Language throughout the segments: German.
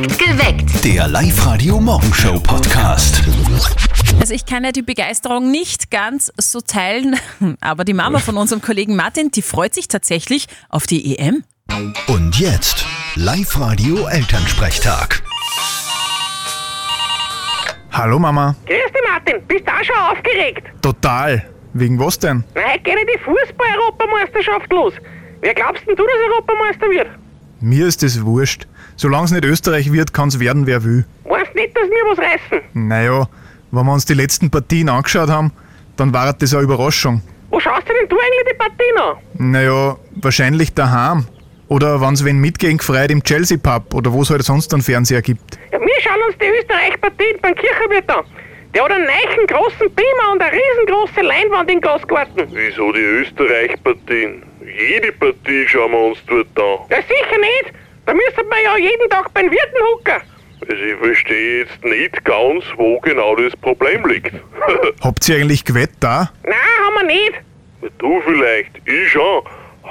Geweckt. Der Live-Radio-Morgenshow-Podcast. Also ich kann ja die Begeisterung nicht ganz so teilen, aber die Mama von unserem Kollegen Martin, die freut sich tatsächlich auf die EM. Und jetzt Live-Radio-Elternsprechtag. Hallo Mama. Grüß dich, Martin. Bist du auch schon aufgeregt? Total. Wegen was denn? Na, heute geht ja die Fußball-Europameisterschaft los. Wer glaubst denn du, dass Europameister wird? Mir ist das wurscht. Solange es nicht Österreich wird, kann es werden, wer will. Meinst nicht, dass wir was reißen? Naja, wenn wir uns die letzten Partien angeschaut haben, dann war das eine Überraschung. Wo schaust du denn du eigentlich die Partien an? Naja, wahrscheinlich daheim. Oder wenn es wen mitgehen gefreut im Chelsea Pub oder wo es halt sonst einen Fernseher gibt. Ja, wir schauen uns die Österreich-Partien beim Kirchenwirt an. Der hat einen neuen großen Beamer und eine riesengroße Leinwand im Gasgarten. Wieso die Österreich-Partien? Jede Partie schauen wir uns dort an. Ja, sicher nicht. Da müssen wir ja jeden Tag beim Wirten hucken. Also ich verstehe jetzt nicht ganz, wo genau das Problem liegt. Habt ihr eigentlich gewett da? Nein, haben wir nicht. du vielleicht, ich schon.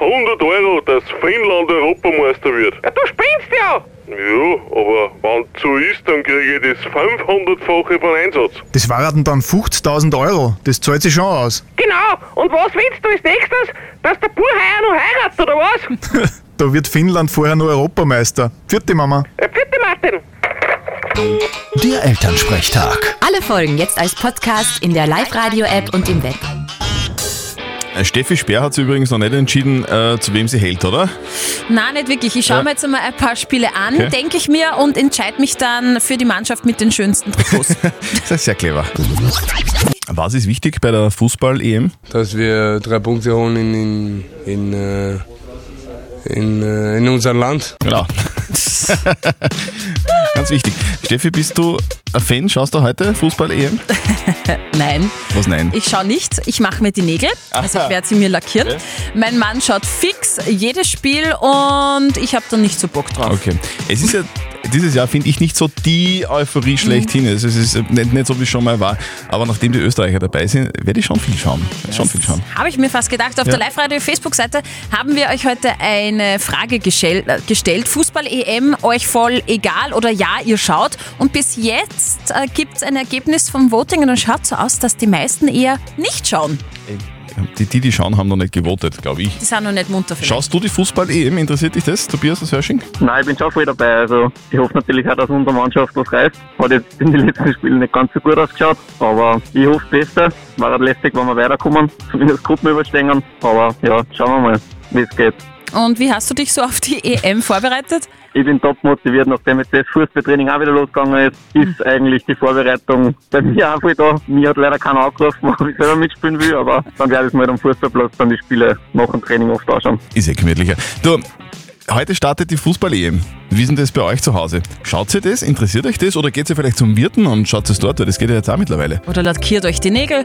100 Euro, dass Finnland Europameister wird. Ja, du spinnst ja. Ja, aber wenn so ist, dann kriege ich das 500-fache von Einsatz. Das waren dann 50.000 Euro. Das zahlt sich schon aus. Genau. Und was willst du als nächstes? Dass der Bub heuer noch heiratet, oder was? Da wird Finnland vorher nur Europameister. Vierte Mama. ja, bitte, Martin. Der Elternsprechtag. Alle Folgen jetzt als Podcast in der Live-Radio-App und im Web. Äh, Steffi Speer hat sich übrigens noch nicht entschieden, äh, zu wem sie hält, oder? Nein, nicht wirklich. Ich schaue Ja. mir jetzt einmal ein paar Spiele an, Okay. denke ich mir, und entscheide mich dann für die Mannschaft mit den schönsten Trikots. Das ist sehr clever. Was ist wichtig bei der Fußball-EM? dass wir drei Punkte holen in, in, in, äh, in, äh, in unserem Land. Genau. Ganz wichtig. Steffi, bist du Fan? Schaust du heute Fußball-EM? Nein. Was nein? Ich schaue nicht, ich mache mir die Nägel, also ich werde sie mir lackieren. Okay. Mein Mann schaut fix jedes Spiel und ich habe da nicht so Bock drauf. Okay. Es ist ja dieses Jahr, finde ich, nicht so die Euphorie schlechthin. Also es ist nicht, nicht so, wie es schon mal war. Aber nachdem die Österreicher dabei sind, werde ich schon viel schauen. Schon viel schauen. Habe ich mir fast gedacht. Auf Ja. der Live-Radio-Facebook-Seite haben wir euch heute eine Frage äh, gestellt. Fußball-EM, euch voll egal oder ja, ihr schaut. Und bis jetzt äh, gibt es ein Ergebnis vom Voting und es schaut so aus, dass die meisten eher nicht schauen. Die, die, die schauen, haben noch nicht gewotet, glaube ich. Die sind noch nicht munter vielleicht. Schaust du die Fußball-EM? Interessiert dich das, Tobias aus Hörsching? Nein, ich bin schon voll dabei. Also ich hoffe natürlich auch, dass unsere Mannschaft was reißt. Hat jetzt in den letzten Spielen nicht ganz so gut ausgeschaut, aber ich hoffe das Beste. War halt lästig, wenn wir weiterkommen, zumindest Gruppen überstehen. Aber ja, schauen wir mal, wie es geht. Und wie hast du dich so auf die EM vorbereitet? Ich bin top motiviert, nachdem jetzt das Fußballtraining auch wieder losgegangen ist, ist eigentlich die Vorbereitung bei mir auch voll da. Mir hat leider keiner angerufen, ob ich selber mitspielen will, aber dann werde ich mal am Fußballplatz dann die Spiele nach dem Training oft anschauen. Ist eh gemütlicher. Du, heute startet die Fußball-EM. Wie ist denn das bei euch zu Hause? Schaut ihr das? Interessiert euch das? Oder geht ihr vielleicht zum Wirten und schaut es dort? Weil das geht ja jetzt auch mittlerweile. Oder lackiert euch die Nägel?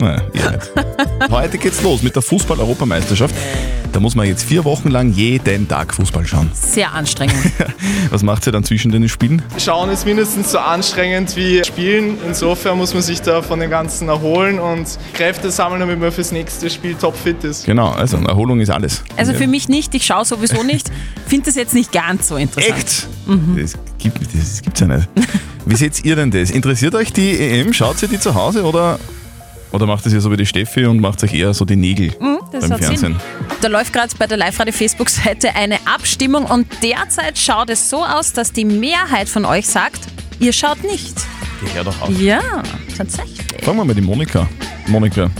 Naja, ihr nicht. Heute geht's los mit der Fußball-Europameisterschaft. Da muss man jetzt vier Wochen lang jeden Tag Fußball schauen. Sehr anstrengend. Was macht ihr dann zwischen den Spielen? Schauen ist mindestens so anstrengend wie Spielen. Insofern muss man sich da von dem Ganzen erholen und Kräfte sammeln, damit man fürs nächste Spiel topfit ist. Genau, also Erholung ist alles. Also für mich nicht, ich schaue sowieso nicht. Finde das jetzt nicht ganz so interessant. Echt? Das, gibt, das gibt's ja nicht. Wie seht ihr denn das? Interessiert euch die EM? Schaut ihr die zu Hause oder, oder macht es ja so wie die Steffi und macht euch eher so die Nägel Mhm, das beim hat Sinn. Fernsehen? Da läuft gerade bei der Live-Radio-Facebook-Seite eine Abstimmung und derzeit schaut es so aus, dass die Mehrheit von euch sagt, ihr schaut nicht. Geh her doch auf. Ja, tatsächlich. Fragen wir mal die Monika. Monika,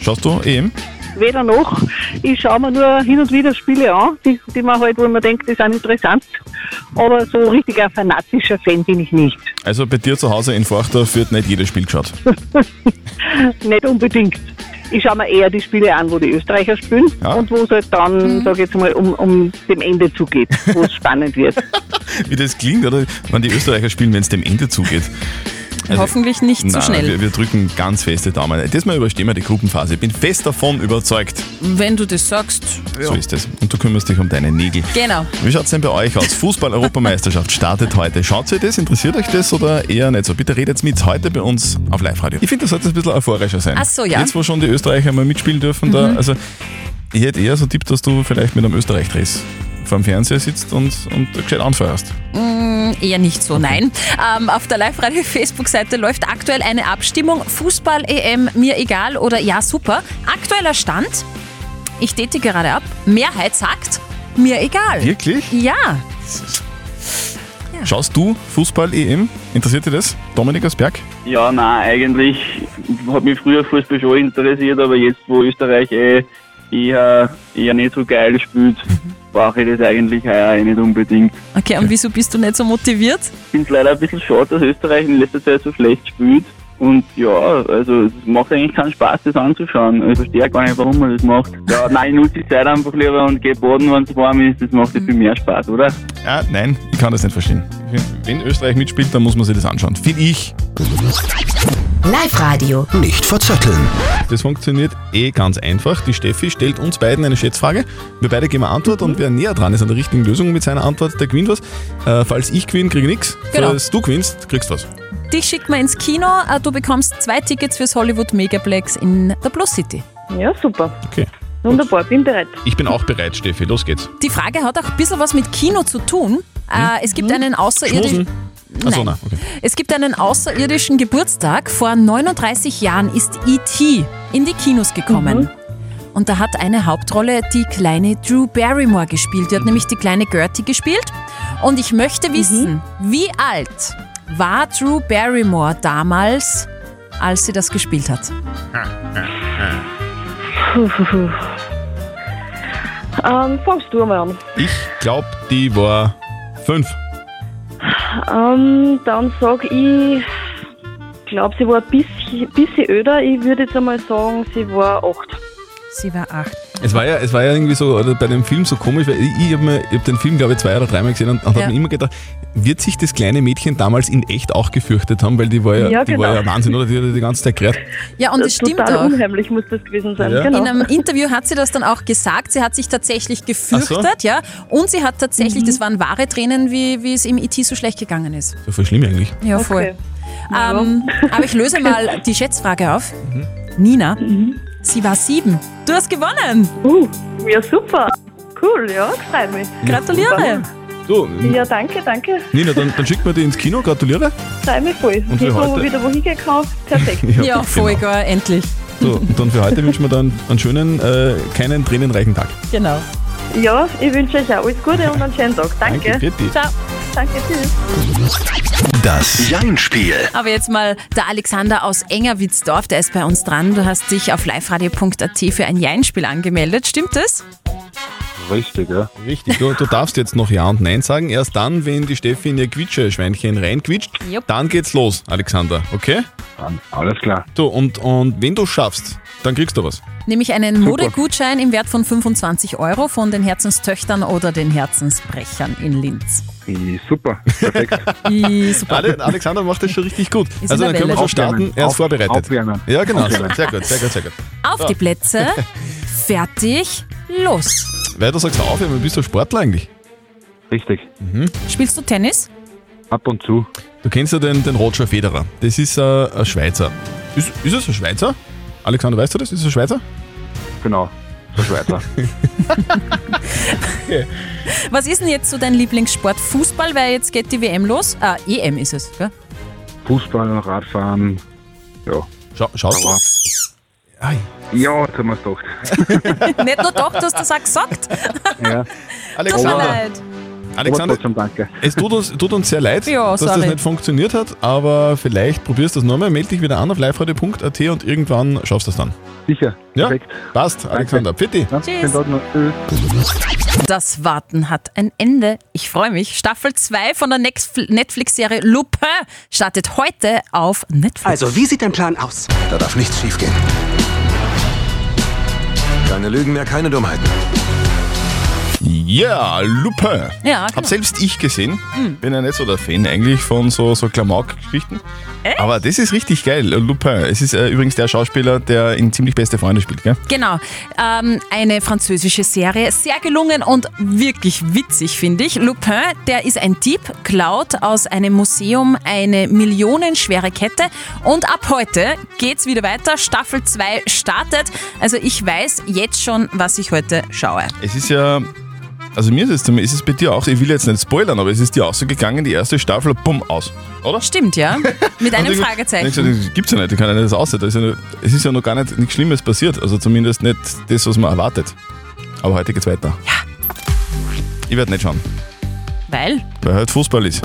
schaust du EM? weder noch. Ich schaue mir nur hin und wieder Spiele an, die, die man halt, wo man denkt, die sind interessant. Aber so richtig ein fanatischer Fan bin ich nicht. Also bei dir zu Hause in Forchdorf wird nicht jedes Spiel geschaut. Nicht unbedingt. Ich schaue mir eher die Spiele an, wo die Österreicher spielen Ja. und wo es halt dann, sag ich jetzt mal, um, um dem Ende zugeht, wo es spannend wird. Wie das klingt, oder? Wenn die Österreicher spielen, wenn es dem Ende zugeht. Also- Hoffentlich nicht zu Nein, schnell. Wir, wir drücken ganz feste Daumen. Diesmal überstehen wir die Gruppenphase. Ich bin fest davon überzeugt. Wenn du das sagst. So ist es. Und du kümmerst dich um deine Nägel. Genau. Wie schaut es denn bei euch aus? Fußball-Europameisterschaft startet heute. Schaut ihr das? Interessiert euch das oder eher nicht so? Bitte redet mit heute bei uns auf Live-Radio. Ich finde, das sollte ein bisschen euphorischer sein. Ach so, ja. Jetzt, wo schon die Österreicher mal mitspielen dürfen, da, also ich hätte eher so Tipp, dass du vielleicht mit einem Österreich-Dress vor dem Fernseher sitzt und, und gescheit anfeuerst. Mm, eher nicht so, nein. Ähm, auf der Live-Radio-Facebook-Seite läuft aktuell eine Abstimmung. Fußball-EM, mir egal oder ja, super. Aktueller Stand, ich date gerade ab. Mehrheit sagt, mir egal. Wirklich? Ja. Schaust du Fußball-EM? Interessiert dich das? Dominik Berg? Ja, nein, eigentlich hat mich früher Fußball schon interessiert, aber jetzt, wo Österreich eh eher, eher nicht so geil spielt, brauche ich das eigentlich heuer eh nicht unbedingt. Okay, und wieso bist du nicht so motiviert? Ich finde es leider ein bisschen schade, dass Österreich in letzter Zeit so schlecht spielt. Und ja, also es macht eigentlich keinen Spaß, das anzuschauen. Ich verstehe gar nicht, warum man das macht. Ja, nein, ich nutze die Zeit einfach lieber und gehe baden, wenn es warm ist. Das macht ja viel mehr Spaß, oder? Ja, nein, ich kann das nicht verstehen. Wenn Österreich mitspielt, dann muss man sich das anschauen. Finde ich. Live-Radio. Nicht verzetteln. Das funktioniert eh ganz einfach. Die Steffi stellt uns beiden eine Schätzfrage. Wir beide geben eine Antwort und wer näher dran ist an der richtigen Lösung mit seiner Antwort, der gewinnt was. Äh, falls ich gewinne, kriege ich nichts. Genau. Falls du gewinnst, kriegst du was. Dich schickt man ins Kino. Äh, Du bekommst zwei Tickets fürs Hollywood Megaplex in der Plus City. Ja, super. Okay. Wunderbar, bin bereit. Ich bin auch bereit, Steffi. Los geht's. Die Frage hat auch ein bisschen was mit Kino zu tun. Äh, es gibt einen außerirdischen. Schmusen. Achso, nein. Okay. Es gibt einen außerirdischen Geburtstag. Vor 39 Jahren ist E.T. in die Kinos gekommen. Und da hat eine Hauptrolle die kleine Drew Barrymore gespielt. Die hat nämlich die kleine Gertie gespielt. Und ich möchte wissen, wie alt war Drew Barrymore damals, als sie das gespielt hat? Ähm, fangst du mal an. Ich glaube, die war fünf. Ähm, dann sag ich, glaube sie war ein bisschen, bisschen öder. Ich würde jetzt einmal sagen, sie war acht. Sie war acht. Es war ja, es war ja irgendwie so oder bei dem Film so komisch, weil ich, ich habe hab den Film, glaube ich, zwei oder dreimal gesehen und, und Ja. habe mir immer gedacht, wird sich das kleine Mädchen damals in echt auch gefürchtet haben, weil die war ja, Ja, die war genau. ja Wahnsinn, oder? Die hat ja die ganze Zeit gerät. Ja, und es stimmt Total auch. unheimlich muss das gewesen sein. Ja. Genau. In einem Interview hat sie das dann auch gesagt. Sie hat sich tatsächlich gefürchtet, ja. Und sie hat tatsächlich, das waren wahre Tränen, wie, wie es im IT so schlecht gegangen ist. So voll schlimm eigentlich. Ja, voll. Okay. Ähm, aber ich löse mal die Schätzfrage auf. Nina, sie war sieben. Du hast gewonnen. Uh, ja, super. Cool, ja, freut mich. Gratuliere. So, Ja, danke, danke. Nina, dann, dann schickt man die ins Kino, gratuliere. Freut mich voll. Und für Jetzt, wo heute? wir wieder wohin gehen kann, perfekt. Ja, voll genau. gar, endlich. So, und dann für heute wünschen wir dann einen schönen, äh, keinen tränenreichen Tag. Genau. Ja, ich wünsche euch auch alles Gute und einen schönen Tag. Danke. Danke, Vierte. Ciao. Danke, tschüss. Das Jein-Spiel. Aber jetzt mal der Alexander aus Engerwitzdorf, der ist bei uns dran. Du hast dich auf liveradio.at für ein Jein-Spiel angemeldet. Stimmt das? Richtig, ja. Richtig, du, du darfst jetzt noch Ja und Nein sagen. Erst dann, wenn die Steffi in ihr Quietsche-Schweinchen reinquitscht, Jupp. dann geht's los, Alexander, okay? Dann, alles klar. So, und, und wenn du schaffst, dann kriegst du was. Nämlich einen Modegutschein im Wert von 25 Euro von den Herzenstöchtern oder den Herzensbrechern in Linz. I, super, perfekt. I, super. Ale, Alexander macht das schon richtig gut. Ist also dann können wir schon starten. Er ist Auf- vorbereitet. aufwärmen. Ja, genau. Aufwärmen. Sehr gut, sehr gut, sehr gut. Auf die Plätze, fertig, los. Weiter sagst du auf, aber bist du Sportler eigentlich? Richtig. Spielst du Tennis? Ab und zu. Du kennst ja den, den Roger Federer. Das ist äh, ein Schweizer. Ist, ist es ein Schweizer? Alexander, weißt du das? Ist es ein Schweizer? Genau. Der Schweizer. Was ist denn jetzt so dein Lieblingssport? Fußball, weil jetzt geht die WM los. Ah, EM ist es, gell? Fußball, Radfahren. Ja. Schau, schaust du? Ja, jetzt haben wir es doch. Nicht nur doch, du hast das auch gesagt. Ja. Tut mir leid. Alexander Aber trotzdem danke. es tut uns, tut uns sehr leid, Ja, dass sorry. das nicht funktioniert hat, aber vielleicht probierst du es nochmal, melde dich wieder an auf liveradio.at und irgendwann schaffst du es dann. Sicher. Ja, Perfekt. passt, Alexander. Bitte. Ja, Tschüss. Das Warten hat ein Ende. Ich freue mich. Staffel 2 von der Netflix-Serie Lupin startet heute auf Netflix. Also, wie sieht dein Plan aus? Da darf nichts schiefgehen. Keine Lügen mehr, keine Dummheiten. Ja, Lupin. Ja, Hab genau. selbst ich gesehen. Bin ja nicht so der Fan eigentlich von so, so Klamauk-Geschichten. Aber das ist richtig geil, Lupin. Es ist äh, übrigens der Schauspieler, der in ziemlich beste Freunde spielt, gell? Genau. Ähm, eine französische Serie. Sehr gelungen und wirklich witzig, finde ich. Lupin, der ist ein Dieb, klaut aus einem Museum eine millionenschwere Kette. Und ab heute geht's wieder weiter. Staffel 2 startet. Also ich weiß jetzt schon, was ich heute schaue. Es ist ja Also mir ist es, ist es bei dir auch, ich will jetzt nicht spoilern, aber es ist dir auch so gegangen, die erste Staffel, bumm, aus, oder? Stimmt, ja. Mit einem Fragezeichen. Ich gesagt, gibt's ja nicht, ich kann ja nicht das aus. Da ist ja nur, es ist ja noch gar nicht nichts Schlimmes passiert, also zumindest nicht das, was man erwartet. Aber heute geht's weiter. Ja. Ich werde nicht schauen, Weil? weil heute Fußball ist.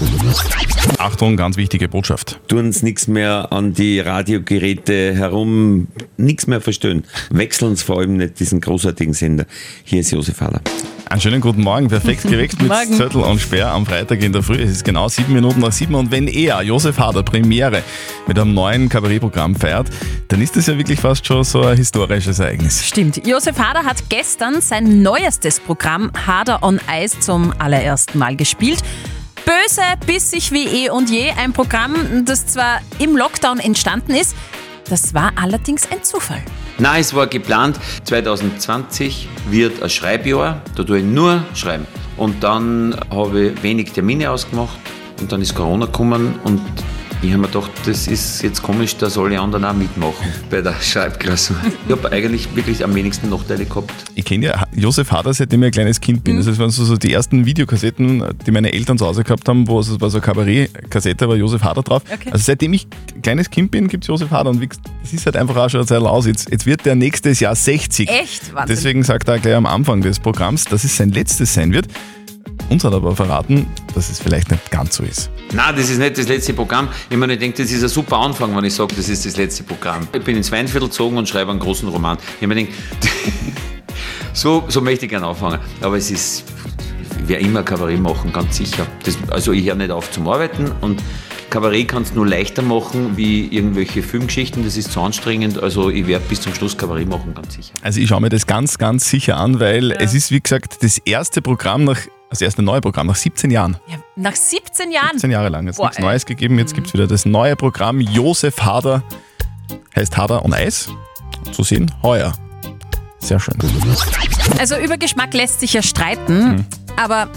Achtung, ganz wichtige Botschaft. Tun uns nichts mehr an die Radiogeräte herum, nichts mehr verstehen. Wechseln uns vor allem nicht diesen großartigen Sender. Hier ist Josef Haller. Einen schönen guten Morgen, perfekt geweckt mit Morgen. Zettel und Sperr am Freitag in der Früh. Es ist genau sieben Minuten nach sieben und wenn er, Josef Hader, Premiere mit einem neuen Kabarettprogramm feiert, dann ist das ja wirklich fast schon so ein historisches Ereignis. Stimmt. Josef Hader hat gestern sein neuestes Programm Hader on Ice zum allerersten Mal gespielt. Böse, bissig wie eh und je. Ein Programm, das zwar im Lockdown entstanden ist, das war allerdings ein Zufall. Nein, es war geplant, 2020 wird ein Schreibjahr, da tue ich nur schreiben. Und dann habe ich wenig Termine ausgemacht und dann ist Corona gekommen und ich habe mir gedacht, das ist jetzt komisch, dass alle anderen auch mitmachen bei der Schreibklausur. Ich habe eigentlich wirklich am wenigsten Nachteile gehabt. Ich kenne ja Josef Hader, seitdem ich ein kleines Kind bin. Das waren so, so die ersten Videokassetten, die meine Eltern zu Hause gehabt haben, wo es es war so eine Kabarett-Kassette, war Josef Hader drauf. Okay. Also seitdem ich ein kleines Kind bin, gibt es Josef Hader. Und das ist halt einfach auch schon eine Zeit aus. Jetzt, jetzt wird der nächstes Jahr 60. Echt? Wahnsinn. Deswegen sagt er gleich am Anfang des Programms, dass es sein letztes sein wird. Uns hat er aber verraten, dass es vielleicht nicht ganz so ist. Nein, das ist nicht das letzte Programm. Ich meine, ich denke, das ist ein super Anfang, wenn ich sage, das ist das letzte Programm. Ich bin ins Weinviertel gezogen und schreibe einen großen Roman. Ich habe mir gedacht, so, so möchte ich gerne anfangen. Aber es ist, ich werde immer Kabarett machen, ganz sicher. Das, also ich höre nicht auf zum Arbeiten und Kabarett kannst du nur leichter machen wie irgendwelche Filmgeschichten, das ist zu anstrengend. Also ich werde bis zum Schluss Kabarett machen, ganz sicher. Also ich schaue mir das ganz, ganz sicher an, weil es ist, wie gesagt, das erste Programm nach, das erste neue Programm nach 17 Jahren. Nach 17 Jahren. 17 Jahre lang. Jetzt nichts. Neues gegeben. Jetzt gibt es wieder das neue Programm. Josef Hader heißt Hader und Eis. Zu sehen heuer. Sehr schön. Also über Geschmack lässt sich ja streiten, aber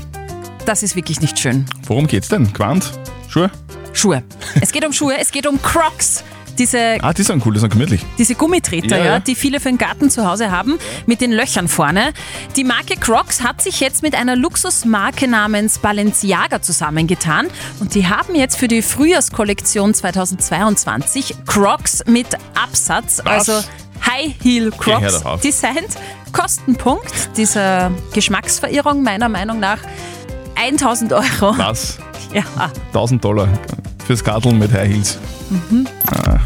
das ist wirklich nicht schön. Worum geht's denn? Quant? Schuhe? Schuhe. Es geht um Schuhe, es geht um Crocs. Diese, Ah, die sind cool, die sind gemütlich. diese Gummitreter, Ja, ja, die viele für den Garten zu Hause haben, mit den Löchern vorne. Die Marke Crocs hat sich jetzt mit einer Luxusmarke namens Balenciaga zusammengetan und die haben jetzt für die Frühjahrskollektion 2022 Crocs mit Absatz, Was? also High Heel Crocs designt. Kostenpunkt dieser Geschmacksverirrung meiner Meinung nach 1000 Euro. Was? Ja. 1000 Dollar fürs Garteln mit High Heels. Mhm. Ah.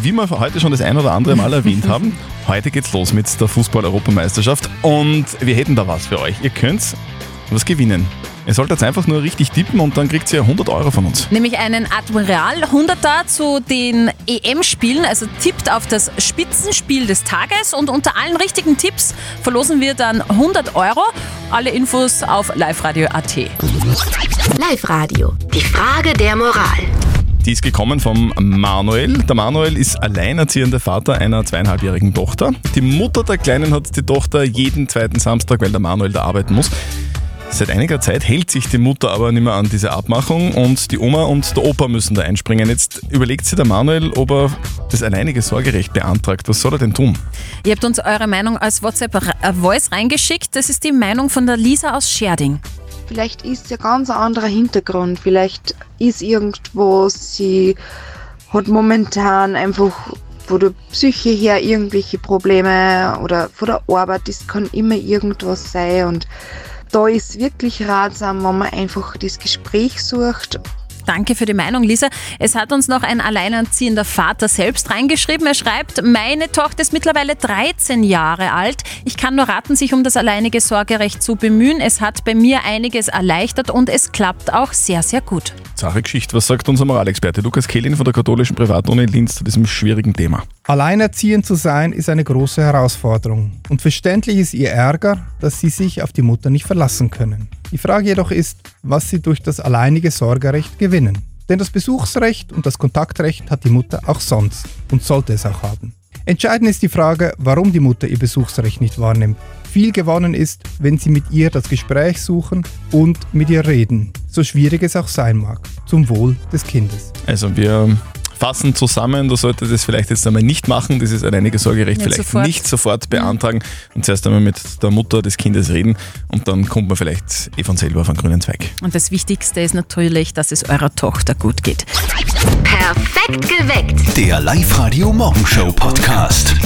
Wie wir heute schon das ein oder andere Mal erwähnt haben, heute geht's los mit der Fußball-Europameisterschaft und wir hätten da was für euch. Ihr könnt was gewinnen. Ihr sollt jetzt einfach nur richtig tippen und dann kriegt ihr 100 Euro von uns. Nämlich einen Admiral 100er zu den EM-Spielen, also tippt auf das Spitzenspiel des Tages und unter allen richtigen Tipps verlosen wir dann 100 Euro. Alle Infos auf liveradio.at. Live-Radio. Die Frage der Moral. Die ist gekommen vom Manuel. Der Manuel ist alleinerziehender Vater einer zweieinhalbjährigen Tochter. Die Mutter der Kleinen hat die Tochter jeden zweiten Samstag, weil der Manuel da arbeiten muss. Seit einiger Zeit hält sich die Mutter aber nicht mehr an diese Abmachung und die Oma und der Opa müssen da einspringen. Jetzt überlegt sich der Manuel, ob er das alleinige Sorgerecht beantragt. Was soll er denn tun? Ihr habt uns eure Meinung als WhatsApp-Voice reingeschickt. Das ist die Meinung von der Lisa aus Scherding. Vielleicht ist ja ganz ein anderer Hintergrund. Vielleicht ist irgendwo sie hat momentan einfach von der Psyche her irgendwelche Probleme oder von der Arbeit. Das kann immer irgendwas sein und da ist wirklich ratsam, wenn man einfach das Gespräch sucht Danke für die Meinung, Lisa. Es hat uns noch ein alleinerziehender Vater selbst reingeschrieben. Er schreibt, meine Tochter ist mittlerweile 13 Jahre alt. Ich kann nur raten, sich um das alleinige Sorgerecht zu bemühen. Es hat bei mir einiges erleichtert und es klappt auch sehr, sehr gut. Sache Geschichte. Was sagt unser Moralexperte Lukas Kehlin von der katholischen Privatuni in Linz zu diesem schwierigen Thema? Alleinerziehend zu sein ist eine große Herausforderung und verständlich ist ihr Ärger, dass sie sich auf die Mutter nicht verlassen können. Die Frage jedoch ist, was sie durch das alleinige Sorgerecht gewinnen. Denn das Besuchsrecht und das Kontaktrecht hat die Mutter auch sonst und sollte es auch haben. Entscheidend ist die Frage, warum die Mutter ihr Besuchsrecht nicht wahrnimmt. Viel gewonnen ist, wenn sie mit ihr das Gespräch suchen und mit ihr reden, so schwierig es auch sein mag, zum Wohl des Kindes. Also wir fassen zusammen, du solltest es vielleicht jetzt einmal nicht machen, dieses alleinige Sorgerecht Nicht vielleicht sofort. nicht sofort beantragen und zuerst einmal mit der Mutter des Kindes reden und dann kommt man vielleicht eh von selber auf einen grünen Zweig. Und das Wichtigste ist natürlich, dass es eurer Tochter gut geht. Perfekt geweckt. Der Live-Radio Morgenshow Podcast.